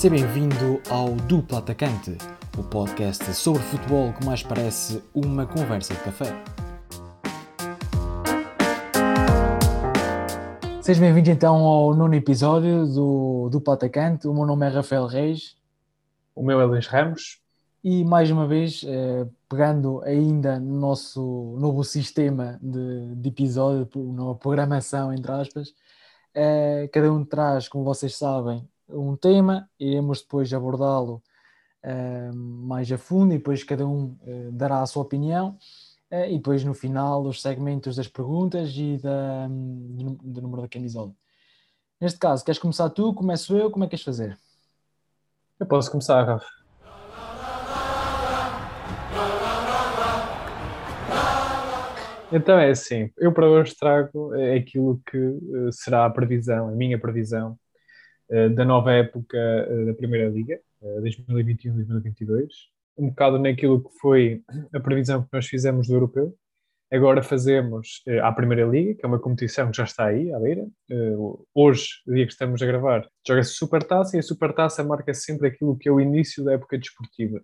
Seja bem-vindo ao Duplo Atacante, o podcast sobre futebol que mais parece uma conversa de café. Seja bem-vindo então ao nono episódio do Duplo Atacante. O meu nome é Rafael Reis. O meu é Luís Ramos. E mais uma vez, eh, pegando ainda no nosso novo sistema de, de episódio, numa programação, entre aspas, eh, cada um traz, como vocês sabem, um tema, iremos depois abordá-lo uh, mais a fundo e depois cada um uh, dará a sua opinião uh, e depois no final os segmentos das perguntas e da, um, do número da camisola. Neste caso, queres começar tu? Começo eu? Como é que queres fazer? Eu posso começar, Rafa. Então é assim, eu para hoje trago aquilo que será a previsão, a minha previsão da nova época eh, da Primeira Liga, 2021-2022, eh, um bocado naquilo que foi a previsão que nós fizemos do Europeu. Agora fazemos a Primeira Liga, que é uma competição que já está aí, à beira. hoje, dia que estamos a gravar, joga-se Supertaça e a Supertaça marca sempre aquilo que é o início da época desportiva.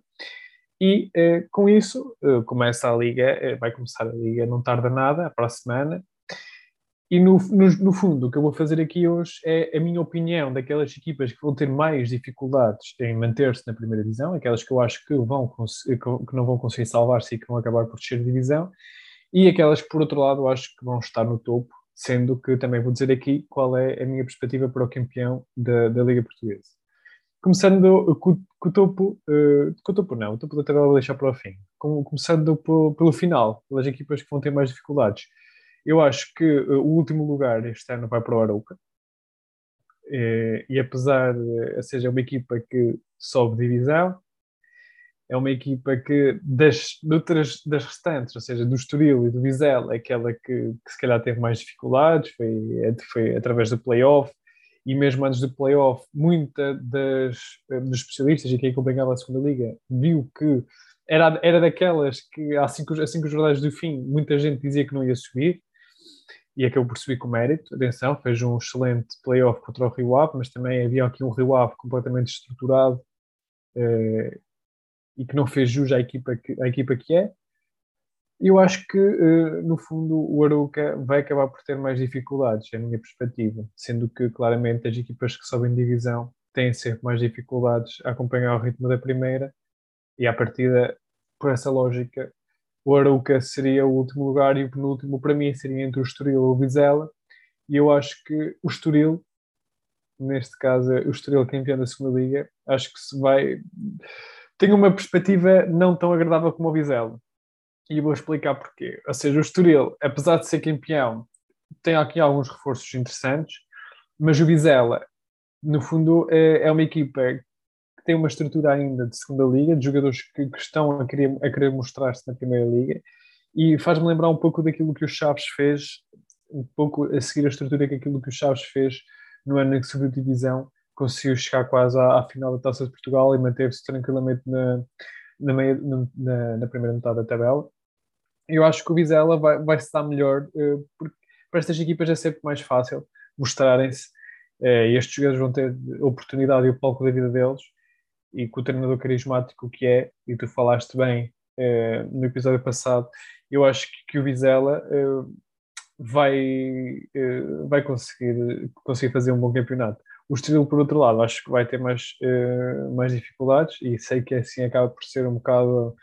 E com isso começa a Liga, vai começar a Liga, não tarda nada, para a semana, e no, no, no, fundo, o que eu vou fazer aqui hoje é a minha opinião daquelas equipas que vão ter mais dificuldades em manter-se na primeira divisão, aquelas que eu acho que, vão, que não vão conseguir salvar-se e que vão acabar por descer de divisão, e aquelas que, por outro lado, eu acho que vão estar no topo, sendo que também vou dizer aqui qual é a minha perspectiva para o campeão da, da Liga Portuguesa. Começando com, com o topo, uh, com o topo não, o topo da tabela vou deixar para o fim. Com, começando pelo, pelo final, pelas equipas que vão ter mais dificuldades. Eu acho que uh, o último lugar este ano vai para o Arouca. E, e apesar de seja uma equipa que sobe divisão, é uma equipa que das, das restantes, ou seja, do Estoril e do Vizela, é aquela que, que, se calhar teve mais dificuldades, foi, é, foi através do playoff, e mesmo antes do playoff, muita das, eh, dos especialistas e quem acompanhava a segunda liga viu que era, era daquelas que há cinco, cinco jornadas do fim, muita gente dizia que não ia subir, e acabou por subir com mérito. Atenção, fez um excelente playoff contra o Rio Ave, mas também havia aqui um Rio Ave completamente estruturado eh, e que não fez jus à equipa que, à equipa que é. Eu acho que, eh, no fundo, o Aruca vai acabar por ter mais dificuldades, é a minha perspectiva, sendo que, claramente, as equipas que sobem divisão têm sempre mais dificuldades a acompanhar o ritmo da primeira e, à partida, por essa lógica, o Arouca seria o último lugar e o penúltimo para mim seria entre o Estoril e o Vizela. E eu acho que o Estoril neste caso o Estoril campeão da segunda liga acho que se vai tem uma perspectiva não tão agradável como o Vizela. E vou explicar porquê. Ou seja, o Estoril, apesar de ser campeão tem aqui alguns reforços interessantes mas o Vizela no fundo é, é uma equipa tem uma estrutura ainda de segunda liga, de jogadores que, que estão a querer, a querer mostrar-se na primeira liga, e faz-me lembrar um pouco daquilo que o Chaves fez, um pouco a seguir a estrutura que aquilo que o Chaves fez no ano em que subiu divisão, conseguiu chegar quase à, à, final da Taça de Portugal e manteve-se tranquilamente na, na, meia, na, na, primeira metade da tabela. Eu acho que o Vizela vai, vai se dar melhor, uh, porque para estas equipas é sempre mais fácil mostrarem-se uh, e estes jogadores vão ter oportunidade e o palco da vida deles e com o treinador carismático que é, e tu falaste bem eh, no episódio passado, eu acho que, que o Vizela eh, vai, eh, vai conseguir, conseguir fazer um bom campeonato. O Estoril, por outro lado, acho que vai ter mais, mais dificuldades e sei que assim acaba por ser um bocado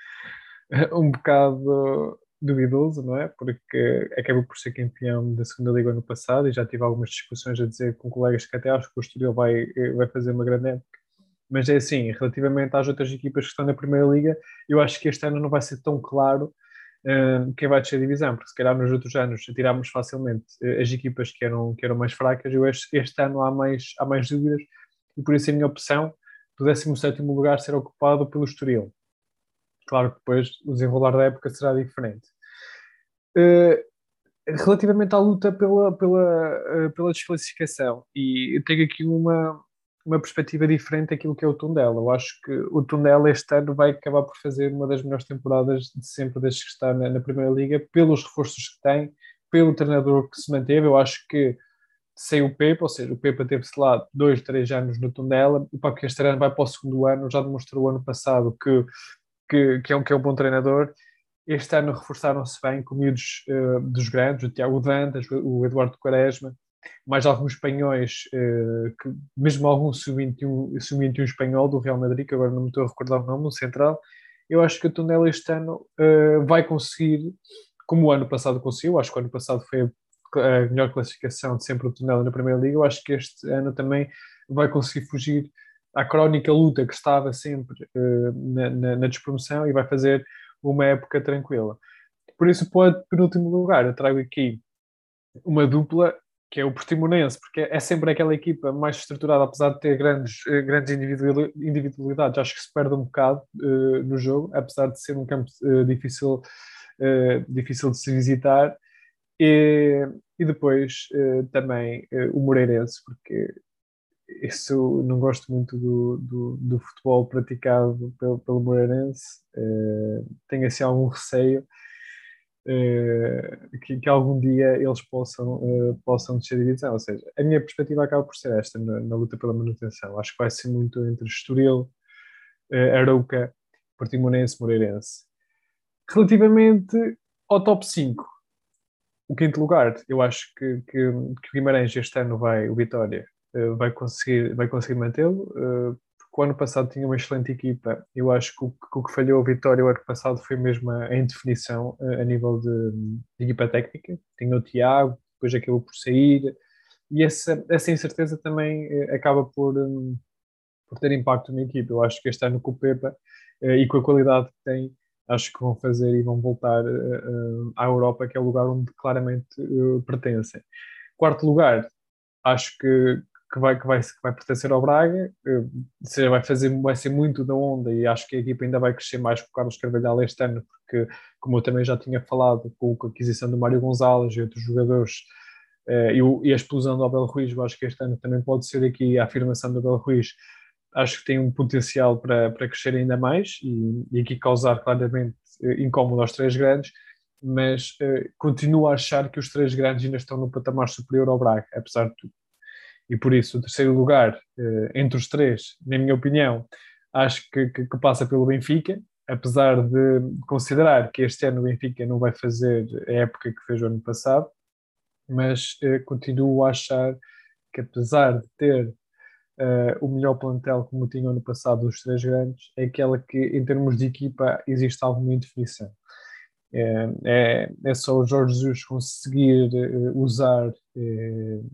um bocado duvidoso, não é? Porque acabou por ser campeão da segunda liga ano passado e já tive algumas discussões a dizer com colegas que até acho que o Estoril vai, vai fazer uma grande época mas é assim, relativamente às outras equipas que estão na Primeira Liga, eu acho que este ano não vai ser tão claro uh, quem vai descer a divisão, porque se calhar nos outros anos tirámos facilmente uh, as equipas que eram, que eram mais fracas, eu este, este ano há mais, há mais dúvidas, e por isso a minha opção do 17 lugar ser ocupado pelo Estoril. Claro que depois o desenrolar da época será diferente. Uh, relativamente à luta pela, pela, pela desclassificação, e eu tenho aqui uma, uma perspectiva diferente daquilo que é o Tondela. Eu acho que o Tondela este ano vai acabar por fazer uma das melhores temporadas de sempre desde que está na, na Primeira Liga, pelos reforços que tem, pelo treinador que se manteve. Eu acho que sem o Pepe, ou seja, o Pepe teve-se lá dois, três anos no Tondela, o Paco Castelhano vai para o segundo ano, já demonstrou o ano passado que, que, que, é, um, que é um bom treinador. Este ano reforçaram-se bem com miúdos uh, dos grandes, o Tiago Dantas, o Eduardo Quaresma, mais alguns espanhóis, uh, que, mesmo algum sub-21 sub espanhol do Real Madrid, que agora não me estou a recordar o nome, no Central. Eu acho que o Tondela este ano uh, vai conseguir, como o ano passado conseguiu, acho que o ano passado foi a melhor classificação de sempre o Tondela na Primeira Liga, eu acho que este ano também vai conseguir fugir à crónica luta que estava sempre uh, na, na, na, despromoção e vai fazer uma época tranquila. Por isso, pode, penúltimo lugar, eu trago aqui uma dupla que é o Portimonense, porque é sempre aquela equipa mais estruturada, apesar de ter grandes, eh, grandes individualidades, acho que se perde um bocado uh, no jogo, apesar de ser um campo uh, difícil, difícil de se visitar. E, e depois uh, também uh, o Moreirense, porque isso não gosto muito do, do, do futebol praticado pelo, pelo Moreirense, uh, tenho assim algum receio que, que, algum dia eles possam, possam descer de divisão. Ou seja, a minha perspectiva acaba por ser esta na, na luta pela manutenção. Acho que vai ser muito entre Estoril, Arauca, Portimonense, Moreirense. Relativamente ao top 5, o quinto lugar, eu acho que, que, que o Guimarães este ano vai, o Vitória, uh, vai conseguir, vai conseguir mantê-lo, porque o ano passado tinha uma excelente equipa. Eu acho que o que, o que falhou o Vitória o ano passado foi mesmo a, a indefinição uh, a nível de, de, equipa técnica. Tinha o Tiago, depois acabou por sair, e essa, essa incerteza também acaba por, um, por ter impacto na equipa. Eu acho que este ano com o Pepa e com a qualidade que tem, acho que vão fazer e vão voltar à Europa, que é o lugar onde claramente pertencem. Quarto lugar, acho que, que, vai, que, vai, que vai pertencer ao Braga, uh, seja, vai, fazer, vai ser muito da onda e acho que a equipa ainda vai crescer mais com o Carlos Carvalhal este ano, porque, como eu também já tinha falado, com a aquisição do Mário Gonzalez e outros jogadores. Uh, e, e, a explosão do Abel Ruiz, eu acho que este ano também pode ser aqui a afirmação do Abel Ruiz acho que tem um potencial para, para crescer ainda mais e, e aqui causar claramente eh, incómodo aos três grandes, mas uh, continuo a achar que os três grandes ainda estão no patamar superior ao Braga, apesar de tudo. E por isso, o terceiro lugar uh, entre os três, na minha opinião, acho que, que, que, passa pelo Benfica, apesar de considerar que este ano o Benfica não vai fazer a época que fez o ano passado, mas uh, continuo a achar que apesar de ter Uh, o melhor plantel como tinha no passado os três grandes é aquela que em termos de equipa existe alguma indefinição é, é, é só o Jorge Jesus conseguir uh, usar uh,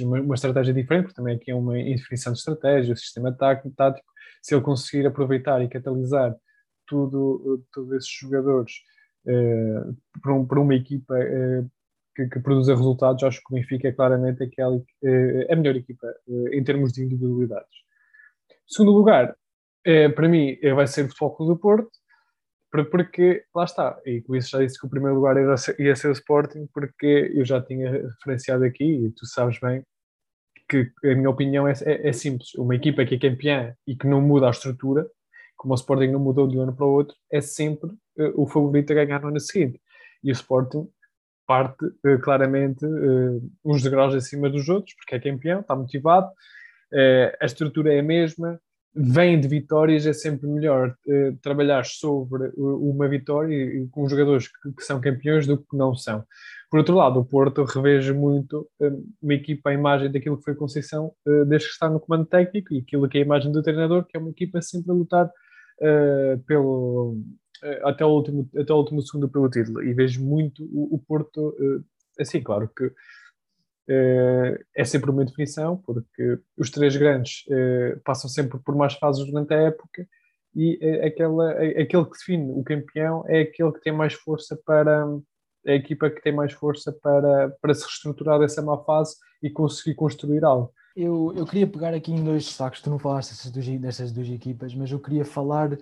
uma, uma, estratégia diferente, porque também aqui é uma indefinição de estratégia, o sistema tático, se ele conseguir aproveitar e catalisar tudo, todos esses jogadores para, um, para, uma equipa que, que produza resultados, acho que o Benfica é claramente aquela, a melhor equipa em termos de individualidades. Segundo lugar, para mim, vai ser o Futebol Clube do Porto, porque lá está, e com isso já disse que o primeiro lugar ia ser, ia ser o Sporting, porque eu já tinha referenciado aqui, e tu sabes bem, que a minha opinião é, é, é, simples. Uma equipa que é campeã e que não muda a estrutura, como o Sporting não mudou de um ano para o outro, é sempre uh, o favorito a ganhar no ano seguinte. E o Sporting parte uh, claramente uh, uns degraus acima dos outros, porque é campeão, está motivado, a estrutura é a mesma, vem de vitórias, é sempre melhor trabalhar sobre uma vitória e, com jogadores que, que, são campeões do que não são. Por outro lado, o Porto reveja muito uma equipa, a imagem daquilo que foi Conceição desde que está no comando técnico e aquilo que é a imagem do treinador, que é uma equipa sempre a lutar pelo eh, até o último, até o último segundo pelo título e vejo muito o, o Porto, eh, assim, claro que eh, é sempre uma definição, porque os três grandes passam sempre por mais fases durante a época e aquela, aquele que define o campeão é aquele que tem mais força para a equipa que tem mais força para, para se reestruturar dessa má fase e conseguir construir algo. Eu, eu queria pegar aqui em dois sacos, tu não falaste dessas duas, dessas duas equipas, mas eu queria falar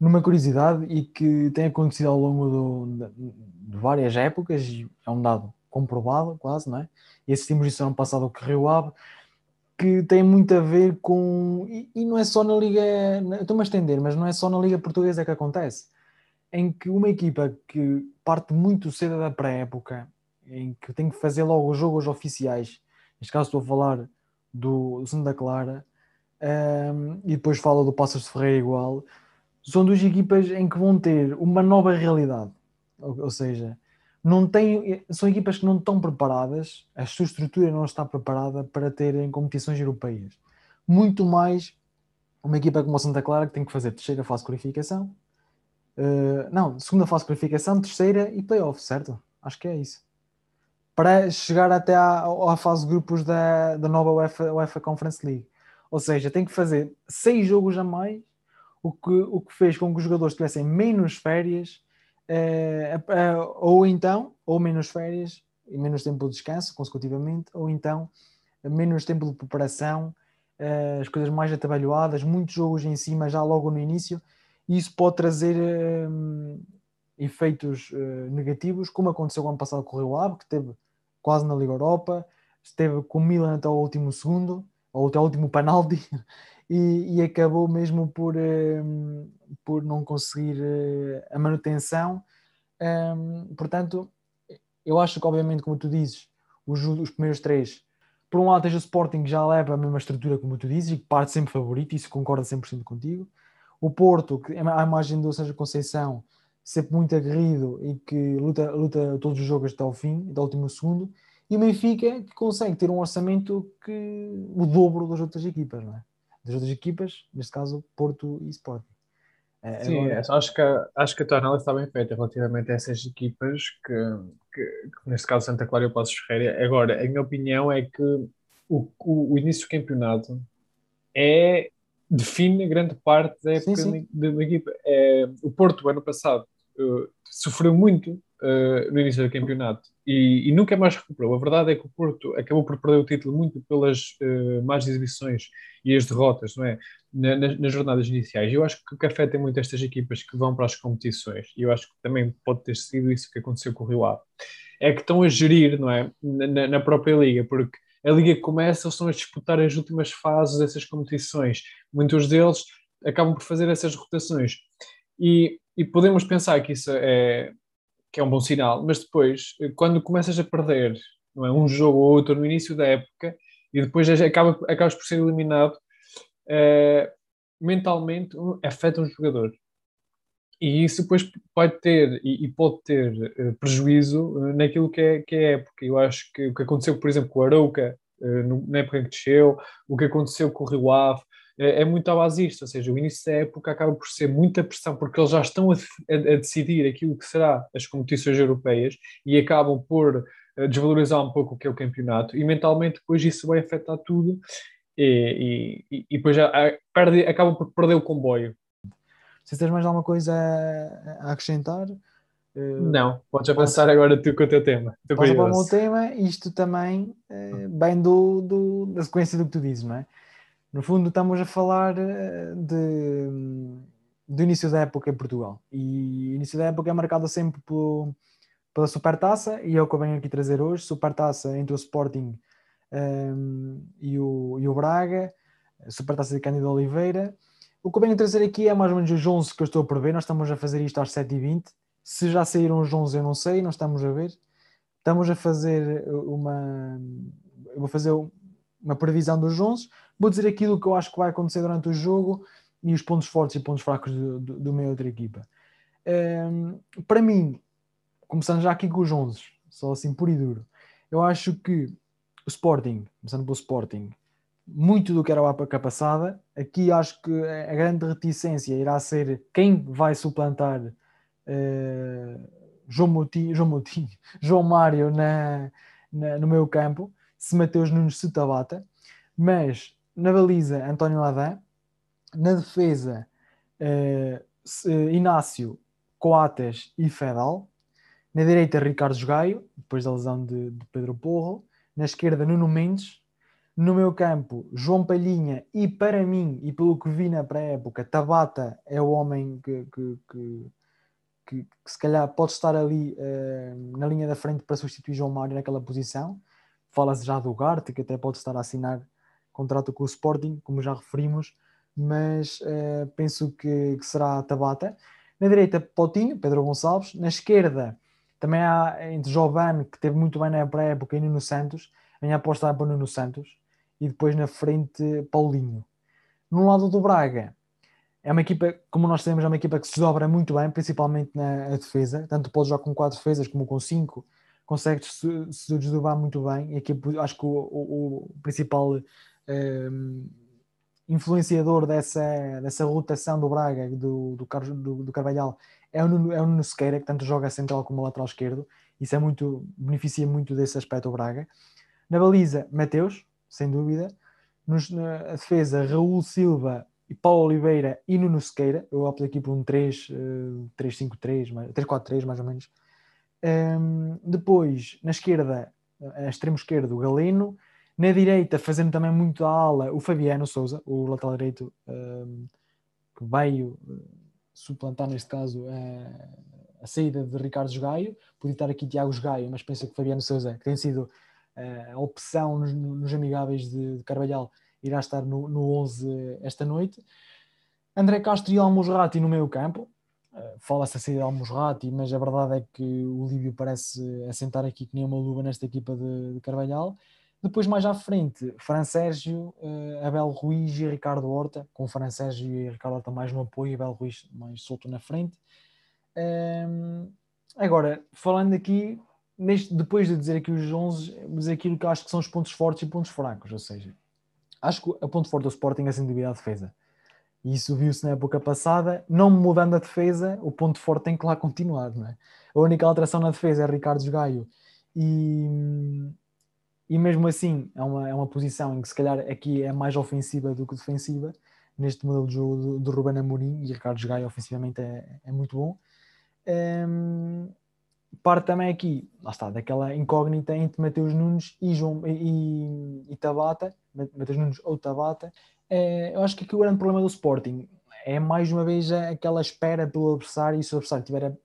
numa curiosidade e que tem acontecido ao longo do, de, de, várias épocas, é um dado comprovado quase, não é? E assistimos isso ano passado com o Rio Ave, que tem muito a ver com. E, e não é só na Liga. Estou-me a estender, mas não é só na Liga Portuguesa que acontece. Em que uma equipa que parte muito cedo da pré-época, em que tem que fazer logo os jogos oficiais neste caso estou a falar do, do Santa Clara, um, e depois fala do Passos de Ferreira igual, são duas equipas em que vão ter uma nova realidade, ou, ou seja, não tem, são equipas que não estão preparadas, a sua estrutura não está preparada para terem competições europeias. Muito mais uma equipa como o Santa Clara que tem que fazer terceira fase de qualificação, uh, não, segunda fase de qualificação, terceira e playoff, certo? Acho que é isso. Para chegar até à, à fase de grupos da, da nova UEFA, UEFA Conference League. Ou seja, tem que fazer seis jogos a mais, o que, o que fez com que os jogadores tivessem menos férias, eh, eh, ou então, ou menos férias e menos tempo de descanso consecutivamente, ou então menos tempo de preparação, eh, as coisas mais atabalhoadas, muitos jogos em cima já logo no início, e isso pode trazer efeitos negativos, como aconteceu o ano passado com o Rio Ave, que esteve quase na Liga Europa, esteve com o Milan até o último segundo, ou até o último penalti, e, e acabou mesmo por, um, por não conseguir uh, a manutenção. Um, portanto, eu acho que, obviamente, como tu dizes, os, os primeiros três, por um lado, tens o Sporting que já leva a mesma estrutura, como tu dizes, e que parte sempre favorito, isso concorda 100% contigo. O Porto, que é a imagem do Sérgio Conceição, sempre muito aguerrido e que luta, luta todos os jogos até ao fim, até o último segundo. E o Benfica, que consegue ter um orçamento que o dobro das outras equipas, não é? Das outras equipas, neste caso Porto e Sporting. É, Sim, Agora... Acho, que a, acho que a tua análise está bem feita relativamente a essas equipas, que, que, que neste caso Santa Clara e o Passos Ferreira. Agora, a minha opinião é que o, o, o início do campeonato é define grande parte da época da equipa. É, o Porto, ano passado, uh, sofreu muito uh, no início do campeonato e, e, nunca mais recuperou. A verdade é que o Porto acabou por perder o título muito pelas uh, más exibições e as derrotas, não é? Na, nas, nas, jornadas iniciais. Eu acho que o café tem muito estas equipas que vão para as competições e eu acho que também pode ter sido isso que aconteceu com o Rio Ave. É que estão a gerir, não é? Na, na própria liga, porque a liga começa, eles estão a disputar as últimas fases dessas competições. Muitos deles acabam por fazer essas rotações. E, e podemos pensar que isso é, que é um bom sinal, mas depois, quando começas a perder é, um jogo ou outro no início da época e depois acaba, acabas por ser eliminado, uh, mentalmente afeta um jogador. E isso depois pode ter e, e pode ter uh, prejuízo uh, naquilo que é, que é a época. Eu acho que o que aconteceu, por exemplo, com o Arauca, na época em que desceu, o que aconteceu com o Rio Ave, é, é muito à base disto, ou seja, o início da época acaba por ser muita pressão, porque eles já estão a, a, a decidir aquilo que será as competições europeias e acabam por uh, desvalorizar um pouco o que é o campeonato, e mentalmente depois isso vai afetar tudo, e, e, e depois já perde, acabam por perder o comboio. Se tens mais alguma coisa a acrescentar? Eh, Não, podes avançar agora tu com o teu tema. Posso para o meu tema, isto também é, bem do, do, da sequência do que tu dizes, não é? No fundo, estamos a falar eh, de, do início da época em Portugal. E o início da época é marcado sempre pelo, pela Supertaça, e é o que eu venho aqui trazer hoje: Supertaça entre o Sporting um, ehm, e, o, e o Braga, Supertaça de Cândido Oliveira. O que eu venho trazer aqui é mais ou menos os 11 que eu estou a prever. Nós estamos a fazer isto às 7h20. Se já saíram os 11, eu não sei, não estamos a ver. Estamos a fazer uma. Eu vou fazer uma previsão dos 11 Vou dizer aquilo que eu acho que vai acontecer durante o jogo e os pontos fortes e pontos fracos do, do, do minha outra equipa. Um, ehm, para mim, começando já aqui com os 11, só assim puro e duro, eu acho que o Sporting, começando pelo Sporting, muito do que era a passada, aqui acho que a grande reticência irá ser quem vai suplantar uh, João Moutinho, João, Moutinho, João Mário na, na, no meu campo, se Mateus Nunes se tabata, mas na baliza, António Adam. Na defesa, uh, Inácio, Coates e Fedal. Na direita, Ricardo Gaio, depois da lesão de, de, Pedro Porro. Na esquerda, Nuno Mendes. No meu campo, João Palhinha. E para mim, e pelo que vi na pré-época, Tabata é o homem que, que, que, que, que se calhar pode estar ali uh, na linha da frente para substituir João Mário naquela posição. Fala-se já do Garte, que até pode estar a assinar contrato com o Sporting, como já referimos, mas uh, penso que, que, será Tabata. Na direita, Potinho, Pedro Gonçalves. Na esquerda, também há entre Giovanni, que teve muito bem na pré-época, e Nuno Santos. a apostar para Nuno Santos e depois na frente Paulinho. No lado do Braga, é uma equipa, como nós sabemos, é uma equipa que se dobra muito bem, principalmente na defesa. Tanto pode jogar com quatro defesas como com cinco, consegue se, desdobrar muito bem. E aqui acho que o, o, o principal influenciador dessa, dessa rotação do Braga, do, do, do, do Carvalhal, é o, Nuno, é o Nuno Sequeira, que tanto joga central como lateral esquerdo. Isso é muito, beneficia muito desse aspecto o Braga. Na baliza, Mateus, sem dúvida. Nos, na defesa, Raul Silva e Paulo Oliveira e Nuno Sequeira. Eu opto aqui por um 3-5-3, 3-4-3 mais ou menos. Um, depois, na esquerda, extremo esquerdo, Galeno. Na direita, fazendo também muito a ala, o Fabiano Souza, o lateral direito, um, que veio eh, suplantar, neste caso, a, a saída de Ricardo Gaio. Podia estar aqui Tiago Gaio, mas penso que Fabiano Souza, que tem sido uh, a opção nos, nos amigáveis de, de Carvalhal, irá estar no, no 11 esta noite. André Castro e Almusrati no meio campo. Fala-se a sair de Almusrati, mas a verdade é que o Lívio parece assentar aqui que nem uma luva nesta equipa de, de Carvalhal. Depois, mais à frente, Fran Sérgio, uh, Abel Ruiz e Ricardo Horta, com Fran Sérgio e Ricardo Horta mais no apoio Abel Ruiz mais solto na frente. Um, agora, falando aqui, neste, depois de dizer aqui os 11, dizer aquilo que acho que são os pontos fortes e pontos fracos, ou seja, acho que o ponto forte do Sporting é sem dúvida a defesa. E isso viu-se na época passada. Não mudando a defesa, o ponto forte tem que lá continuar. Não é? A única alteração na defesa é Ricardo Gaio. E, e mesmo assim, é uma, é uma posição em que se calhar aqui é mais ofensiva do que defensiva. Neste modelo de jogo do, do Ruben Amorim. E Ricardo Gaio ofensivamente é, é muito bom. Um, parte também aqui, lá está, daquela incógnita entre Mateus Nunes e, João, e, e Tabata, Mateus Nunes ou Tabata. É, eu acho que aqui o grande problema do Sporting é mais uma vez aquela espera pelo adversário e se o adversário tiver,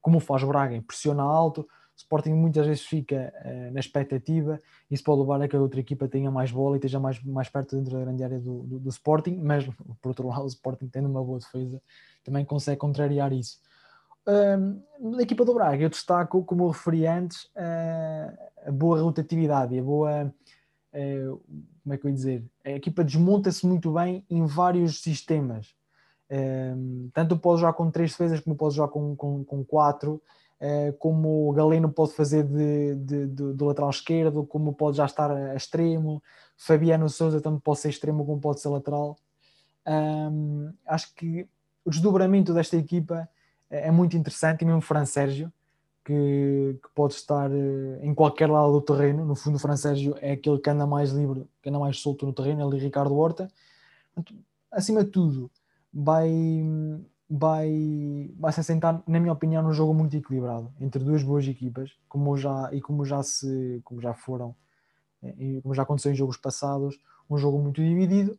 como faz o Braga, pressiona alto, o Sporting muitas vezes fica uh, na expectativa isso pode levar a que a outra equipa tenha mais bola e esteja mais, mais perto dentro da grande área do, do, do Sporting, mas por outro lado o Sporting tendo uma boa defesa também consegue contrariar isso na equipa do Braga, eu destaco, como eu referi antes, a boa rotatividade e a boa. como é que eu ia dizer? A equipa desmonta-se muito bem em vários sistemas. tanto pode jogar com três defesas, como pode jogar com, com, com quatro. Uh, como o Galeno pode fazer de, de, de, do lateral esquerdo, como pode já estar a extremo, Fabiano Souza tanto pode ser extremo como pode ser lateral. Um, acho que o desdobramento desta equipa é, é muito interessante, e mesmo o Fran Sérgio, que, que, pode estar eh, em qualquer lado do terreno. No fundo, o Fran Sérgio é aquele que anda mais livre, que anda mais solto no terreno, e Ricardo Horta. Acima de tudo, vai, vai, vai se assentar, na minha opinião, num jogo muito equilibrado entre duas boas equipas, como já, e como já, se, como já foram, eh, e como já aconteceu em jogos passados, um jogo muito dividido.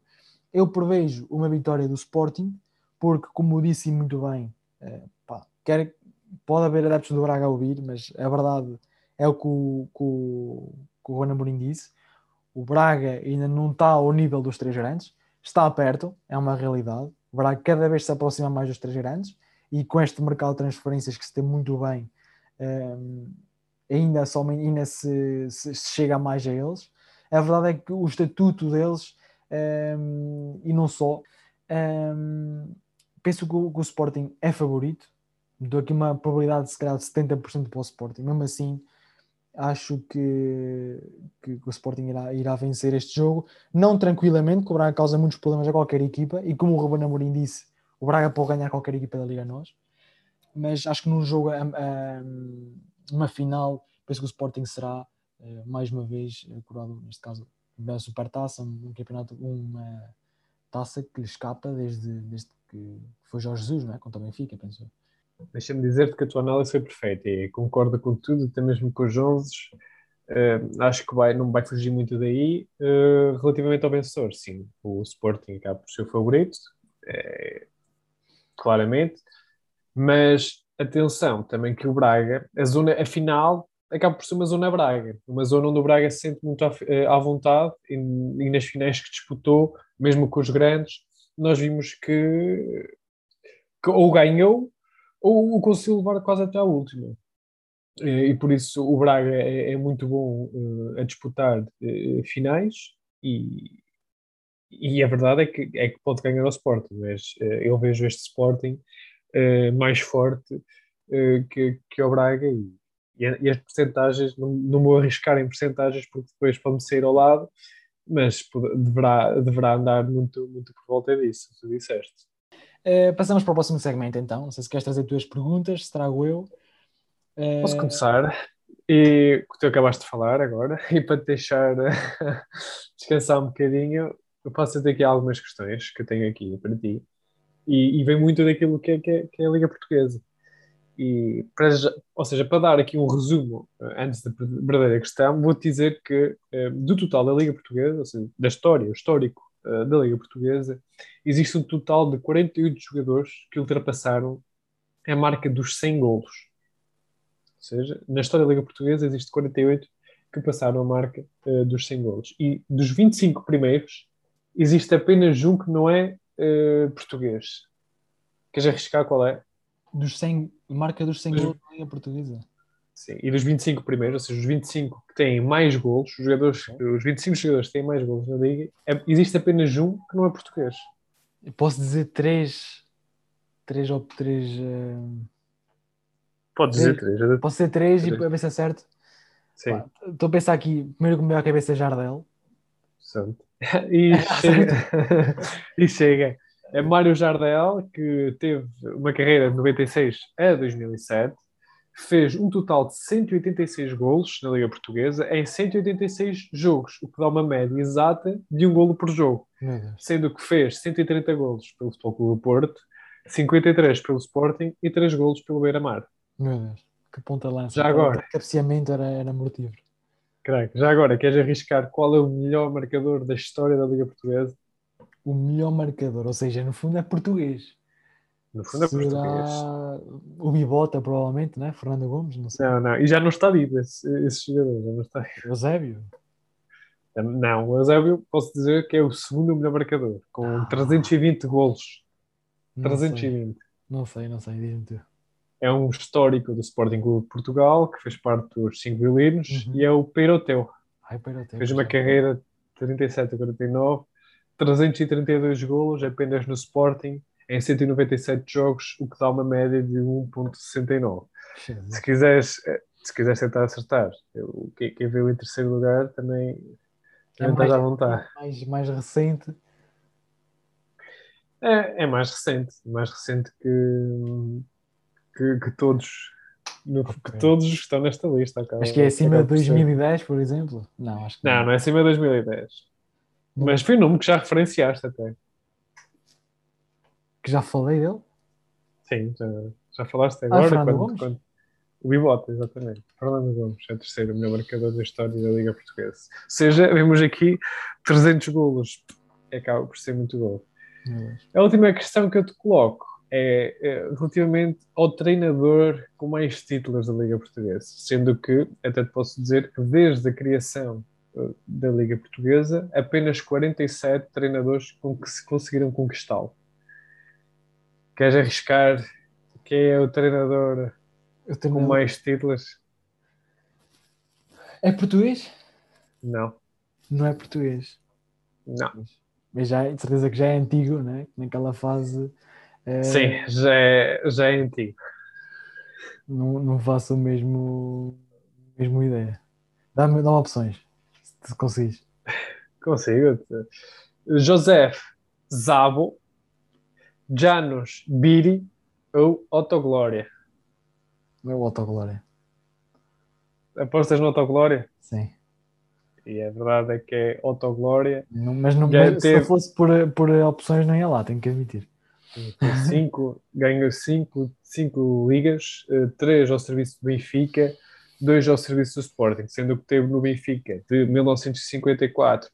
Eu prevejo uma vitória do Sporting, porque, como disse muito bem, eh, pá, quer, pode haver adeptos do Braga a ouvir, mas a verdade é o que o, que o, que o Juan Amorim disse. O Braga ainda não está ao nível dos três grandes, está perto, é uma realidade. O Braga cada vez se aproxima mais dos três grandes e com este mercado de transferências que se tem muito bem, um, eh, ainda, só, ainda se, se, se, chega mais a eles. A verdade é que o estatuto deles, um, e não só, um, penso que o, que o Sporting é favorito, dou aqui uma probabilidade de se calhar de 70% para o Sporting. Mesmo assim, acho que, que, o Sporting irá, irá vencer este jogo, não tranquilamente, que o Braga causa muitos problemas a qualquer equipa, e como o Ruben Amorim disse, o Braga pode ganhar qualquer equipa da Liga Nós, mas acho que num jogo, uma final, penso que o Sporting será, eh, mais uma vez, curado, neste caso, uma supertaça, um campeonato, uma taça que lhe escapa desde, desde que foi Jorge Jesus, não é? Contra o Benfica, penso Deixa-me dizer-te que a tua análise foi perfeita e concordo com tudo, até mesmo com os 11. Uh, acho que vai, não vai fugir muito daí. Uh, relativamente ao vencedor, sim, o Sporting acaba por ser o favorito, é, claramente, mas atenção também que o Braga, a zona, a final, acaba por ser uma zona Braga, uma zona onde o Braga se sente muito à, eh, à vontade e, e nas finais que disputou, mesmo com os grandes, nós vimos que, que ou ganhou ou o conseguiu levar quase até à última. e por isso o Braga é, é muito bom uh, a disputar uh, finais e, e a verdade é que, é que pode ganhar o Sporting, mas uh, eu vejo este Sporting mais forte que, que o Braga e, e, as percentagens, não, não vou arriscar em percentagens porque depois pode-me sair ao lado, mas deverá, deverá andar muito, muito por volta disso, tu disseste. Passamos para o próximo segmento então, não sei se queres trazer duas perguntas, se trago eu. Posso começar? E o que tu acabaste de falar agora, e para te deixar descansar um bocadinho, eu posso ter aqui algumas questões que eu tenho aqui para ti, e, e vem muito daquilo que é, que é, que é a Liga Portuguesa. E para, ou seja, para dar aqui um resumo eh, antes da verdadeira questão, vou-te dizer que eh, do total da Liga Portuguesa, ou seja, da história, o histórico eh, da Liga Portuguesa, existe um total de 48 jogadores que ultrapassaram a marca dos 100 golos seja, na história da Liga Portuguesa existe 48 que passaram a marca uh, dos 100 golos. E dos 25 primeiros, existe apenas um que não é uh, português. Queres arriscar qual é? Dos 100, marca dos 100 dos... golos da Liga Portuguesa. Sim, e dos 25 primeiros, ou seja, os 25 que têm mais golos, os, jogadores, os 25 jogadores que têm mais golos na Liga, é, existe apenas um que não é português. Eu posso dizer três, três ou três... Uh Pode dizer três. três. Posso dizer três, três. e a ver se é certo? Sim. Estou a pensar aqui, primeiro que me veio à cabeça é Jardel. Santo. E chega. e chega. É Mário Jardel, que teve uma carreira de 96 a 2007, fez um total de 186 golos na Liga Portuguesa em 186 jogos, o que dá uma média exata de um golo por jogo. Sendo que fez 130 golos pelo Futebol Clube do Porto, 53 pelo Sporting e 3 golos pelo Beira-Mar. Meu Deus, que ponta lança. Já agora. O cabeceamento era, era mortífero. Crack. Já agora, queres arriscar qual é o melhor marcador da história da Liga Portuguesa? O melhor marcador, ou seja, no fundo é português. No fundo é Será português. O Bibota, provavelmente, né? Fernando Gomes, não sei. Não, não, e já não está vivo esse, esse jogador, já não está Eusébio? Não, o Eusébio posso dizer que é o segundo melhor marcador, com ah. 320 golos. 320. Não sei, não sei, diz-me tu é um histórico do Sporting Clube de Portugal, que fez parte dos cinco violinos, uhum. e é o Peiroteu. Ai, Peiroteu fez uma carreira de 37 a 49, 332 golos apenas no Sporting, em 197 jogos, o que dá uma média de 1.69. Se quiseres, eh, se quiseres tentar acertar, eu, quem, quem veio em terceiro lugar também, é mais, à vontade. Mais, mais recente. É, é mais recente, mais recente que, que, que todos no, okay. que todos estão nesta lista. Acaba, acho que é acima de 2010, por exemplo. Não, acho que não. Não, não é acima de 2010. Não. Mas foi um número que já referenciaste até. Que já falei dele? Sim, já, já falaste ah, agora. Ah, quando, quando, o Bibota, exatamente. Fernando Gomes é o terceiro melhor marcador da história da Liga Portuguesa. Ou seja, vemos aqui 300 golos. Acaba por ser muito gol. A última questão que eu te coloco é, é, relativamente ao treinador com mais títulos da Liga Portuguesa, sendo que, até te posso dizer que desde a criação uh, da Liga Portuguesa, apenas 47 treinadores com que se conseguiram conquistá-lo. Queres arriscar quem é o treinador com mais títulos? É português? Não. Não é português? Não. Mas já, de certeza que já é antigo, né? Naquela fase é... Sim, já é, já é antigo. Não, não faço o mesmo, mesmo ideia. Dá-me dá opções, se consegues. Consigo. José Zabo, Janos Biri ou Autoglória? Não é o Autoglória. Apostas no Autoglória? Sim. E a verdade é que é Autoglória. Não, mas não, mas teve... se fosse por, por opções, não ia lá, tenho que admitir cinco, ganhou cinco, cinco ligas, uh, três ao serviço do Benfica, dois ao serviço do Sporting, sendo que teve no Benfica de 1954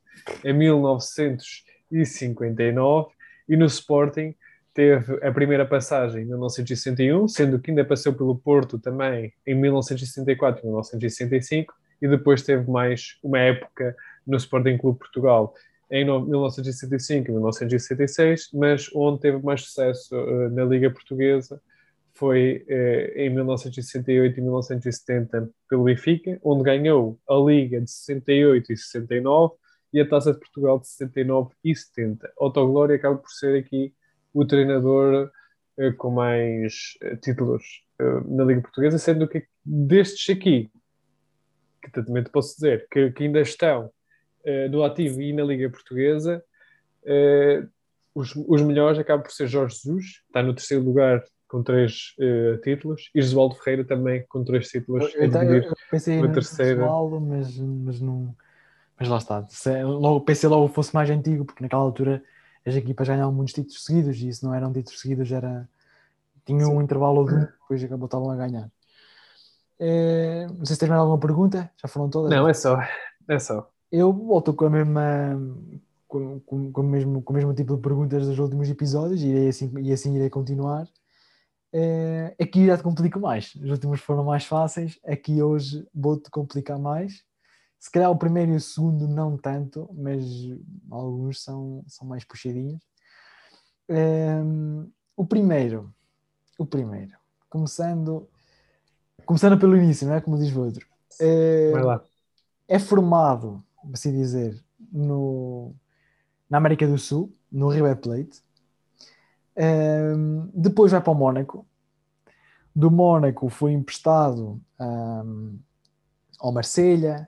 a 1959 e no Sporting teve a primeira passagem em 1961, sendo que ainda passou pelo Porto também em 1964 e 1965 e depois teve mais uma época no Sporting Clube Portugal em 1965 e 1966, mas onde teve mais sucesso uh, na Liga Portuguesa foi eh, em 1968 e 1970 pelo Benfica, onde ganhou a Liga de 68 e 69 e a Taça de Portugal de 69 e 70. Otto Glória acaba por ser aqui o treinador eh, com mais eh, títulos eh, na Liga Portuguesa, sendo que destes aqui, que também te posso dizer, que, que ainda estão no ativo e na Liga Portuguesa, os, os melhores acabam por ser Jorge Jesus, está no terceiro lugar com três uh, títulos, e Josualdo Ferreira também com três títulos. Eu, eu, eu pensei no terceiro, mas, mas não. Mas lá está. Se, logo, pensei logo que fosse mais antigo, porque naquela altura as equipas ganhavam muitos títulos seguidos e se não eram títulos seguidos era. Tinha um intervalo de um, depois acabou estavam a ganhar. É, não sei se tens mais alguma pergunta, já foram todas? Não, é só. É só. Eu volto com a mesma com, com, com, o mesmo, com o mesmo tipo de perguntas dos últimos episódios e, irei assim, e assim irei continuar. É, aqui já te complico mais. Os últimos foram mais fáceis. Aqui hoje vou-te complicar mais. Se calhar o primeiro e o segundo não tanto, mas alguns são, são mais puxadinhos. É, o primeiro, o primeiro, começando, começando pelo início, não é? Como diz o outro. É, Vai lá. É formado, assim dizer, no, na América do Sul, no River Plate. Um, depois vai para o Mónaco. Do Mónaco foi emprestado um, ao Marselha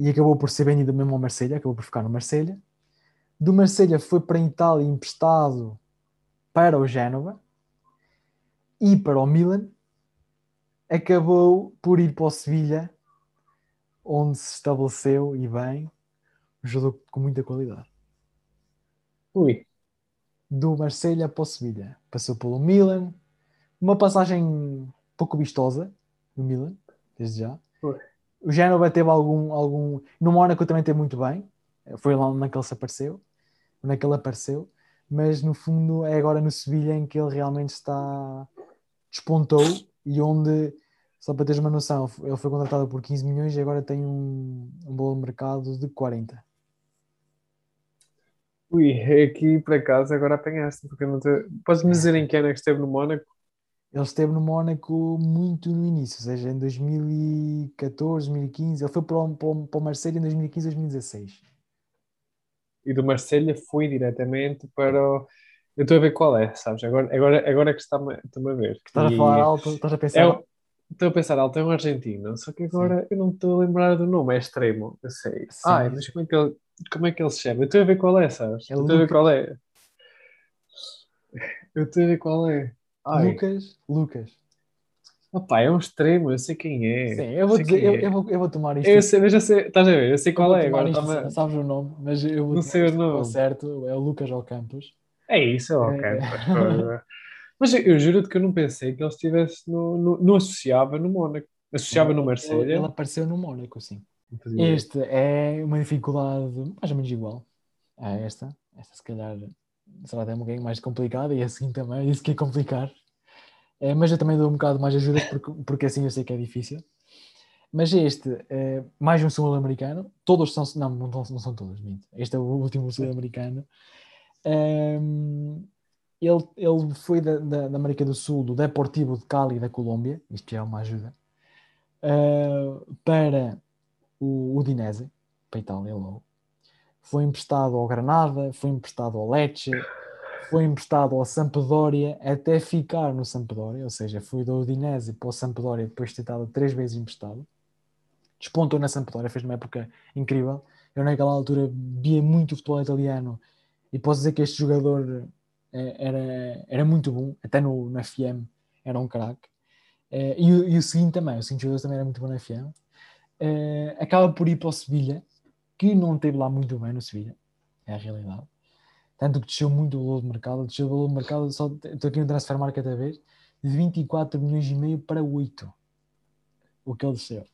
e acabou por ser vendido mesmo ao Marselha, acabou por ficar no Marselha. Do Marselha foi para a Itália emprestado para o Génova e para o Milan. Acabou por ir para o Sevilha, onde se estabeleceu e bem, jogou com muita qualidade. Ui. Do Marselha para o Sevilha. Passou pelo Milan. Uma passagem pouco vistosa no Milan, desde já. Ui. O Génova teve algum, algum. No Mónaco também teve muito bem. Foi lá naquele se apareceu. Naquele apareceu. Mas no fundo é agora no Sevilha em que ele realmente está. despontou e onde. Só para teres uma noção, ele foi contratado por 15 milhões e agora tem um, um bom mercado de 40. Ui, é aqui por acaso agora apanhaste, porque não te... Podes-me dizer em que ano é que esteve no Mónaco? Ele esteve no Mónaco muito no início, ou seja, em 2014, 2015. Ele foi para o, para o Marselha em 2015, 2016. E do Marselha foi diretamente para o... Eu estou a ver qual é, sabes? Agora, agora, agora é que está-me a ver. Que estás e... a falar alto, estás a pensar. É, estou a pensar alto, é um argentino, só que agora Sim. eu não estou a lembrar do nome, é extremo, eu sei. Sim. Ai, mas como é que ele como é que ele se chama? Eu estou a ver qual é, sabes? É eu estou a ver qual é. Eu estou a ver qual é. Ai. Lucas, Lucas. Opa, é um extremo, eu sei quem é. Sim, eu vou, dizer, eu, é. eu, vou, eu vou tomar isto. Eu sei, mas já sei, estás a ver, eu sei qual é. Agora isto, tava... Sabes o nome, mas eu vou não sei o nome. certo, é o Lucas Alcampos. É isso, é o Alcampos. É. mas eu, eu juro-te que eu não pensei que ele estivesse no, no, no associava no Mónaco. Associava no Marseille. Ele, ele apareceu no Mónaco, sim. Este é uma dificuldade mais ou menos igual a esta. Esta, se calhar, será até um bocadinho mais complicada e assim também, isso que é complicar. É, mas eu também dou um bocado mais ajuda porque, porque assim eu sei que é difícil. Mas este, é, mais um sul-americano, todos são, não, não, não são todos, minto. Este é o último sul-americano. Um, ele, ele foi da, da, da, América do Sul, do Deportivo de Cali, da Colômbia, isto já é uma ajuda, uh, para o Udinese, para a Itália logo. Foi emprestado ao Granada, foi emprestado ao Lecce, foi emprestado ao Sampdoria até ficar no Sampdoria, ou seja, foi do Udinese para o Sampdoria depois de ter estado três vezes emprestado. Despontou na Sampdoria, fez uma época incrível. Eu naquela altura via muito futebol italiano e posso dizer que este jogador eh, era, era muito bom, até no, no FM era um craque. Eh, e, e, o seguinte também, o seguinte jogador também era muito bom no FM uh, acaba por ir para o Sevilha, que não teve lá muito bem no Sevilha, é a realidade. Tanto que desceu muito o valor de mercado, desceu o valor de mercado, só estou aqui no transfer market a ver, de 24 milhões e meio para 8, o que ele desceu.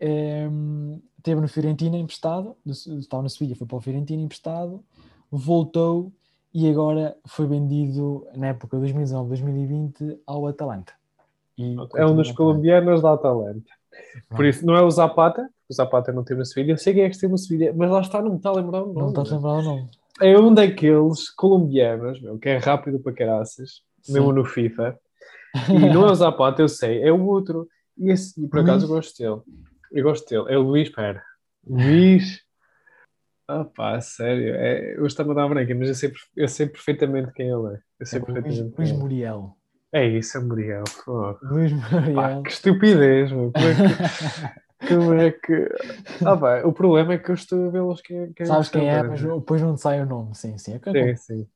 Um, ehm, teve no Fiorentina emprestado, estava no Sevilha, foi para o Fiorentina emprestado, voltou e agora foi vendido na época 2019-2020 ao Atalanta. E é um dos colombianos da Atalanta. Por isso, não é o Zapata, o Zapata não teve no Sevilha, eu sei quem é que teve no Sevilha, mas lá está, não me está a lembrar o nome. Não está a lembrar o nome. É um daqueles colombianos, meu, que é rápido para caraças, Sim. mesmo no FIFA, E não é o Zapata, eu sei, é o outro. E, esse, e por acaso eu Luís? gosto dele. Eu gosto dele. É o Luís, pera. Luís. Ah pá, sério. É, eu estava a dar branca, mas eu sei, eu sei perfeitamente quem ele é. Eu sei É Luís, perfeitamente Luís quem é. Muriel. É isso, é Muriel. Pô. Luís Pá, Muriel. que estupidez, meu. Como é que. Como é que... Ah, pá, o problema é que eu estou a vê-los quem, quem Sabes quem é, mas depois não te sai o nome. Sim, sim. É que Sim, sim.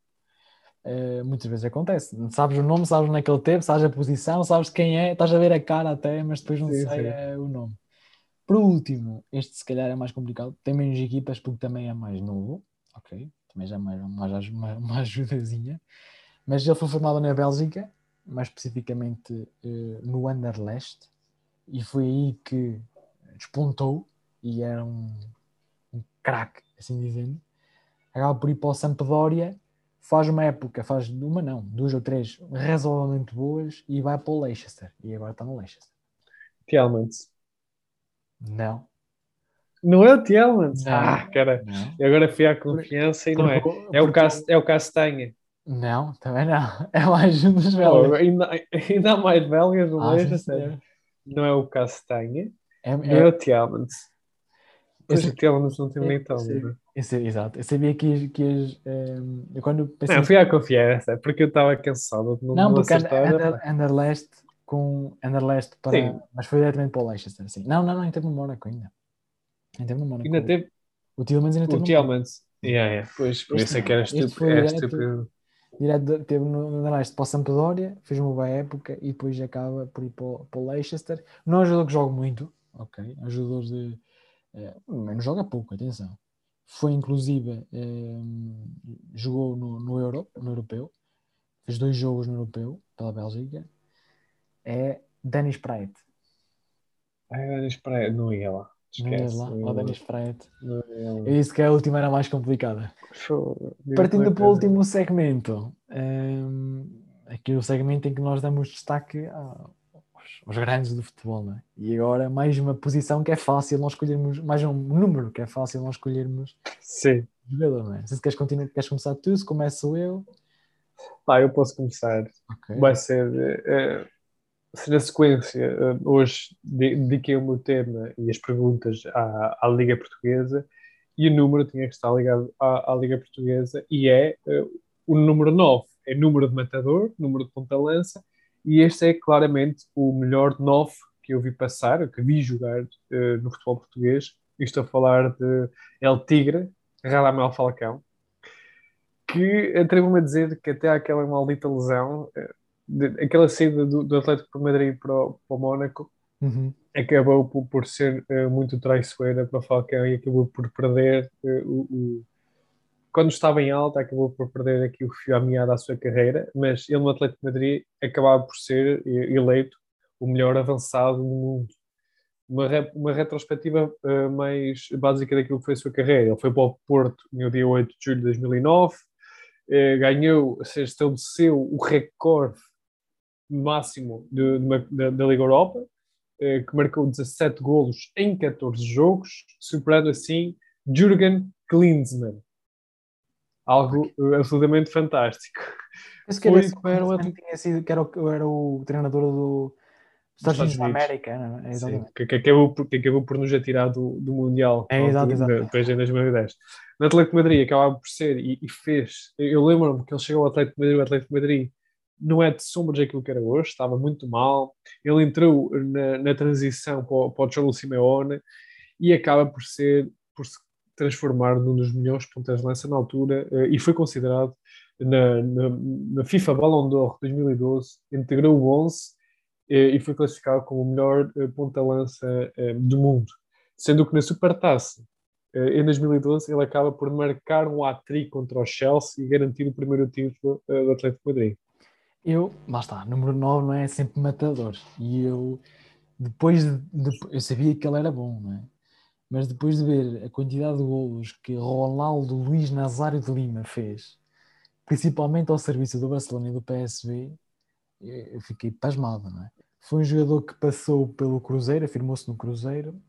Eh, muitas vezes acontece. Sabes o nome, sabes onde é que ele teve, sabes a posição, sabes quem é, estás a ver a cara até, mas depois não Sim, sei sim. eh, o nome. Por último, este se calhar é mais complicado, tem menos equipas porque também é mais novo, ok? Também já é mais, mais, uma, uma ajudazinha. Mas ele foi formado na Bélgica, mais especificamente eh, no Anderlecht, e foi aí que despontou e era um, um craque, assim dizendo. Acaba por ir para o Sampdoria, faz uma época, faz uma não, duas ou três razoavelmente boas e vai para o Leicester. E agora está no Leicester. Tielmans. Não, Não é o Tielmans? Ah, cara. não. Agora fui à confiança e não é. É o, porque- Cas, é o Castanha. Não, também não. É mais um dos velhos. ainda, ainda mais belgas no Ah, senhor. Não é o Castanha. É, Não é é, o Tielmans. Pois Esse- o Tielmans não tem nem sei- né? exato. Eu sabia que. Que ias, ehm, eu quando pensei. Não, fui à confiança, porque eu estava cansado de não, Não, porque acertar. Under, pá. Anderlecht com Anderlecht para. Sim. Mas foi diretamente para o Leicester, sim. Não, não, não, ainda teve no Mónaco ainda. Ainda teve no Mónaco. Ainda teve O Tillmans ainda o teve Mónaco. Tielmans. Yeah, yeah. Pois, por isso é que era estúpido. É direto- teve no, Anderlecht para o Sampdoria, fez uma boa época e depois acaba por ir para, o- para o Leicester. Não é um jogador que joga muito, ok? É um jogador de. eh, não joga pouco, atenção. Foi inclusive. eh, jogou no, no Euro, no Europeu. Fez dois jogos no Europeu pela Bélgica. É Dennis Praet. Ah, espera aí, não ia lá. Esquece. lá, lá. Dennis lá. Eu disse que a última era mais complicada. Partindo para o último segmento, hum, aqui é o segmento em que nós damos destaque aos, aos grandes do futebol, não é? E agora mais uma posição que é fácil nós escolhermos, mais um número que é fácil nós escolhermos Sim. jogador, não é? Se queres, continuar, queres começar tu, se começo eu, Pá, eu posso começar. ok. Vai ser. eh, se na sequência, eh, hoje de- dediquei o meu tema e as perguntas à, à Liga Portuguesa e o número tinha que estar ligado à, à Liga Portuguesa e é eh, o número 9. É número de matador, número de ponta-lança e este é claramente o melhor 9 que eu vi passar, que vi jogar eh, no futebol português. E estou a falar de El Tigre, Radamel Falcão, que atrevo-me a dizer que até aquela maldita lesão, de- aquela saída do, do Atlético de Madrid para o, para o Mónaco, Uhum. acabou por, por ser eh, muito traiçoeira para o Falcão e acabou por perder eh, o, o- Quando estava em alta, acabou por perder aqui o fio à meada à sua carreira, mas ele no Atlético de Madrid acabava por ser eleito o melhor avançado do mundo. Uma, re- uma retrospectiva eh, mais básica daquilo que foi a sua carreira. Ele foi para o Porto no dia 8 de julho de 2009, eh, ganhou, ou seja, estabeleceu o recorde máximo de- de uma- da, Liga Europa, eh, que marcou 17 golos em 14 jogos, superando assim Jürgen Klinsmann. Algo eh, absolutamente fantástico. Penso que Foi era esse para o tinha sido, que era o, era o treinador do dos Estados Unidos da. América, não é? Sim, que, que acabou por, que acabou por nos atirar do, do Mundial É, exato, exato. depois em 2010. No Atlético de Madrid acabava por ser e, e fez. Eu lembro-me que ele chegou ao Atlético de Madrid, o Atlético de Madrid não é de sombras aquilo que era hoje, estava muito mal. Ele entrou na, na transição para o, para o Cholo Simeone e acaba por ser por se transformar num dos melhores pontas de lança na altura eh, e foi considerado na, na, na FIFA Ballon d'Or 2012, integrou o 11 eh, e foi classificado como o melhor eh, ponta-lança do mundo. Sendo que na Supertaça, em 2012, ele acaba por marcar um hat-trick contra o Chelsea e garantir o primeiro título do Atlético Madrid. Eu, lá está, número 9 não é sempre matador. E eu, depois de, de- eu sabia que ele era bom, não é? Mas depois de ver a quantidade de golos que Ronaldo Luís Nazário de Lima fez, principalmente ao serviço do Barcelona e do PSV, eu fiquei pasmado, não é? Foi um jogador que passou pelo Cruzeiro, afirmou-se no Cruzeiro,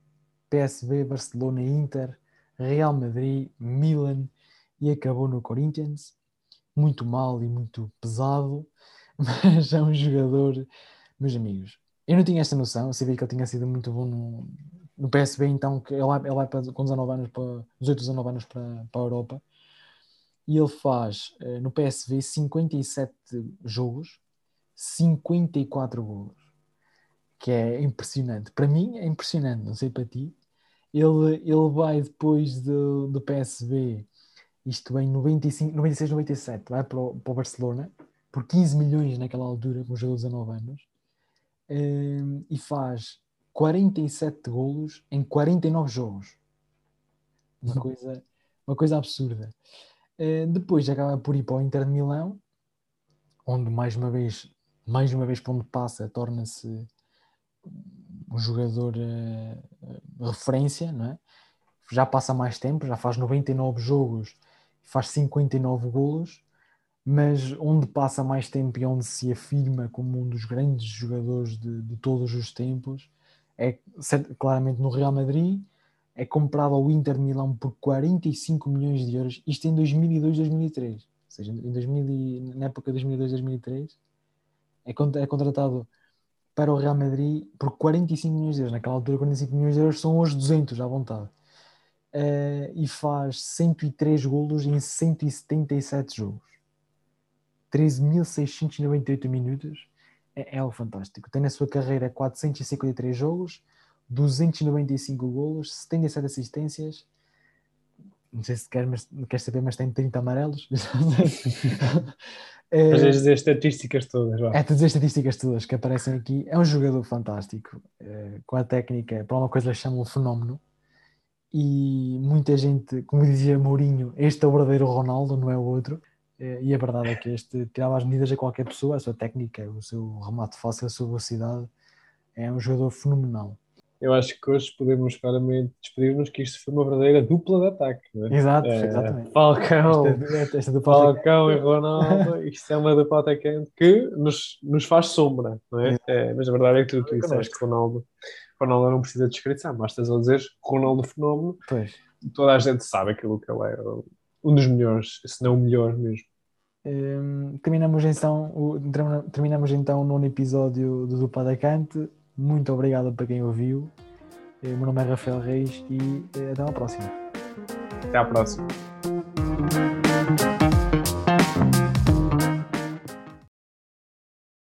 PSV, Barcelona, Inter, Real Madrid, Milan e acabou no Corinthians. Muito mal e muito pesado mas é um jogador, meus amigos. Eu não tinha esta noção, eu sabia que ele tinha sido muito bom no, no PSV, então que ele ele vai para, com 19 anos para 18, 19 anos para, para a Europa e ele faz uh, no PSV 57 jogos, 54 golos, que é impressionante. Para mim é impressionante, não sei para ti. Ele, ele vai depois do, do PSV, isto em 95, 96, 97, vai para o, para o Barcelona por 15 milhões naquela altura, com um jogador de 19 anos, um, ehm, e faz 47 golos em 49 jogos. Uma uhum. coisa, uma coisa absurda. Uh, depois acaba por ir para o Inter de Milão, onde mais uma vez, mais uma vez para onde passa, torna-se um jogador uh, referência, não é? Já passa mais tempo, já faz 99 jogos, faz 59 golos, mas onde passa mais tempo e onde se afirma como um dos grandes jogadores de, de todos os tempos é claramente no Real Madrid, é comprado ao Inter de Milão por 45 milhões de euros, isto em 2002-2003, ou seja, em 2000, na época de 2002-2003, é, é contratado para o Real Madrid por 45 milhões de euros. Naquela altura, 45 milhões de euros são hoje 200 à vontade. Uh, e faz 103 golos em 177 jogos. 13.698 minutos. É, é o fantástico. Tem na sua carreira 453 jogos, 295 golos, 77 assistências. Não sei se quer, mas, quer saber, mas tem 30 amarelos. é, mas dizer estatísticas todas. É dizer estatísticas todas que aparecem aqui. É um jogador fantástico, é, com a técnica, para uma coisa chama um fenómeno. E muita gente, como dizia Mourinho, este é o verdadeiro Ronaldo, não é o outro. É, e a verdade é que este tirava as medidas a qualquer pessoa, a sua técnica, o seu remate fácil, a sua velocidade. É um jogador fenomenal. Eu acho que hoje podemos claramente despedir-nos que isto foi uma verdadeira dupla de ataque. É? Exato, é, exatamente. Falcão, esta, esta Falcão e Ronaldo, isto é uma dupla atacante que nos, nos faz sombra, não é? é mas a verdade é que tu, tu disseste que Ronaldo, Ronaldo não precisa de descrição, estás a dizer Ronaldo Fenómeno, pois. toda a gente sabe aquilo que ele é, um dos melhores, se não o melhor mesmo. Um, terminamos, então, o, terminamos então o nono episódio do Dupla da Cante. Muito obrigado para quem ouviu. O meu nome é Rafael Reis e eh, até à próxima. Até à próxima.